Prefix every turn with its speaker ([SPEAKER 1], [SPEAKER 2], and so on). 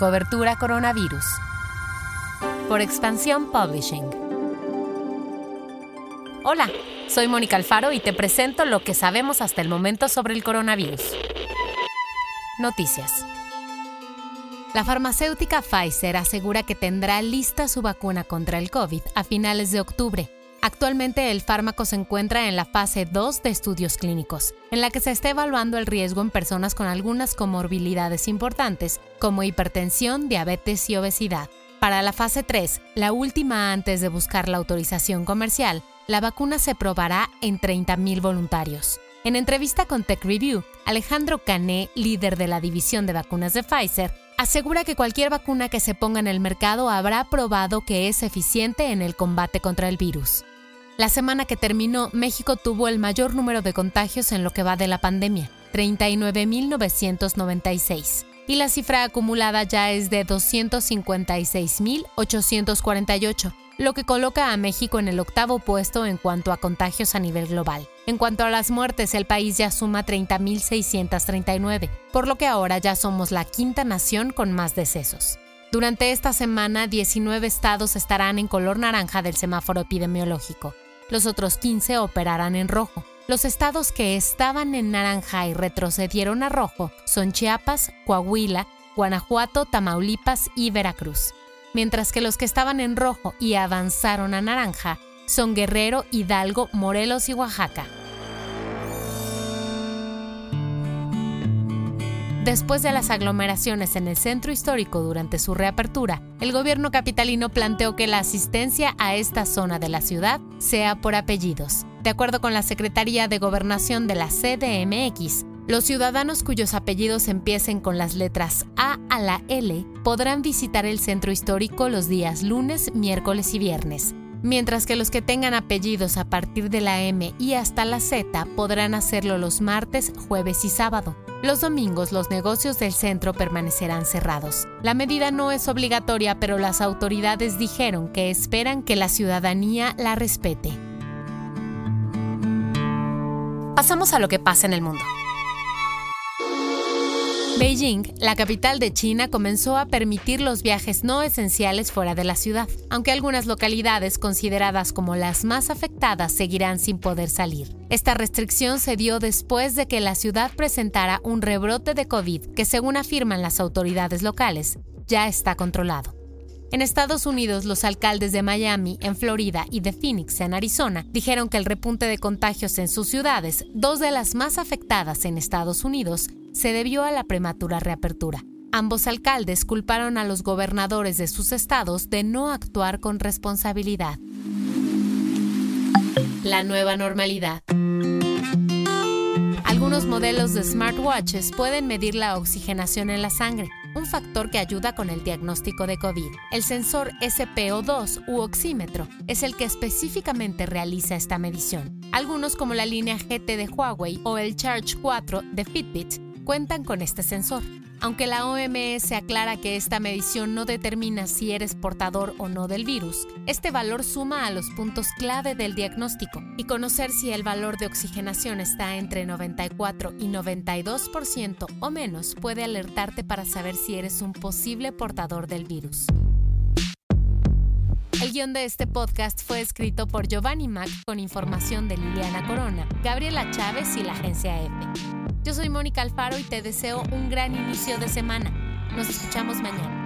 [SPEAKER 1] Cobertura Coronavirus. Por Expansión Publishing. Hola, soy Mónica Alfaro y te presento lo que sabemos hasta el momento sobre el coronavirus. Noticias. La farmacéutica Pfizer asegura que tendrá lista su vacuna contra el COVID a finales de octubre Actualmente el fármaco se encuentra en la fase 2 de estudios clínicos, en la que se está evaluando el riesgo en personas con algunas comorbilidades importantes, como hipertensión, diabetes y obesidad. Para la fase 3, la última antes de buscar la autorización comercial, la vacuna se probará en 30.000 voluntarios. En entrevista con Tech Review, Alejandro Cané, líder de la división de vacunas de Pfizer, asegura que cualquier vacuna que se ponga en el mercado habrá probado que es eficiente en el combate contra el virus. La semana que terminó, México tuvo el mayor número de contagios en lo que va de la pandemia, 39.996. Y la cifra acumulada ya es de 256.848, lo que coloca a México en el octavo puesto en cuanto a contagios a nivel global. En cuanto a las muertes, el país ya suma 30.639, por lo que ahora ya somos la quinta nación con más decesos. Durante esta semana, 19 estados estarán en color naranja del semáforo epidemiológico, los otros 15 operarán en rojo. Los estados que estaban en naranja y retrocedieron a rojo son Chiapas, Coahuila, Guanajuato, Tamaulipas y Veracruz, mientras que los que estaban en rojo y avanzaron a naranja son Guerrero, Hidalgo, Morelos y Oaxaca. Después de las aglomeraciones en el centro histórico durante su reapertura, el gobierno capitalino planteó que la asistencia a esta zona de la ciudad sea por apellidos. De acuerdo con la Secretaría de Gobernación de la CDMX, los ciudadanos cuyos apellidos empiecen con las letras A a la L podrán visitar el centro histórico los días lunes, miércoles y viernes, mientras que los que tengan apellidos a partir de la M y hasta la Z podrán hacerlo los martes, jueves y sábado. Los domingos los negocios del centro permanecerán cerrados. La medida no es obligatoria, pero las autoridades dijeron que esperan que la ciudadanía la respete. Pasamos a lo que pasa en el mundo. Beijing, la capital de China, comenzó a permitir los viajes no esenciales fuera de la ciudad, aunque algunas localidades consideradas como las más afectadas seguirán sin poder salir. Esta restricción se dio después de que la ciudad presentara un rebrote de COVID que, según afirman las autoridades locales, ya está controlado. En Estados Unidos, los alcaldes de Miami, en Florida y de Phoenix, en Arizona, dijeron que el repunte de contagios en sus ciudades, dos de las más afectadas en Estados Unidos, se debió a la prematura reapertura. Ambos alcaldes culparon a los gobernadores de sus estados de no actuar con responsabilidad. La nueva normalidad. Algunos modelos de smartwatches pueden medir la oxigenación en la sangre, un factor que ayuda con el diagnóstico de COVID. El sensor SPO2 u oxímetro es el que específicamente realiza esta medición. Algunos como la línea GT de Huawei o el Charge 4 de Fitbit cuentan con este sensor. Aunque la OMS aclara que esta medición no determina si eres portador o no del virus, este valor suma a los puntos clave del diagnóstico y conocer si el valor de oxigenación está entre 94 y 92% o menos puede alertarte para saber si eres un posible portador del virus. El guion de este podcast fue escrito por Giovanni Mac con información de Liliana Corona, Gabriela Chávez y la agencia EFE. Yo soy Mónica Alfaro y te deseo un gran inicio de semana. Nos escuchamos mañana.